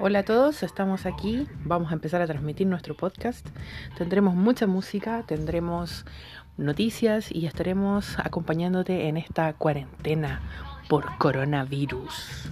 Hola a todos, estamos aquí, vamos a empezar a transmitir nuestro podcast. Tendremos mucha música, tendremos noticias y estaremos acompañándote en esta cuarentena por coronavirus.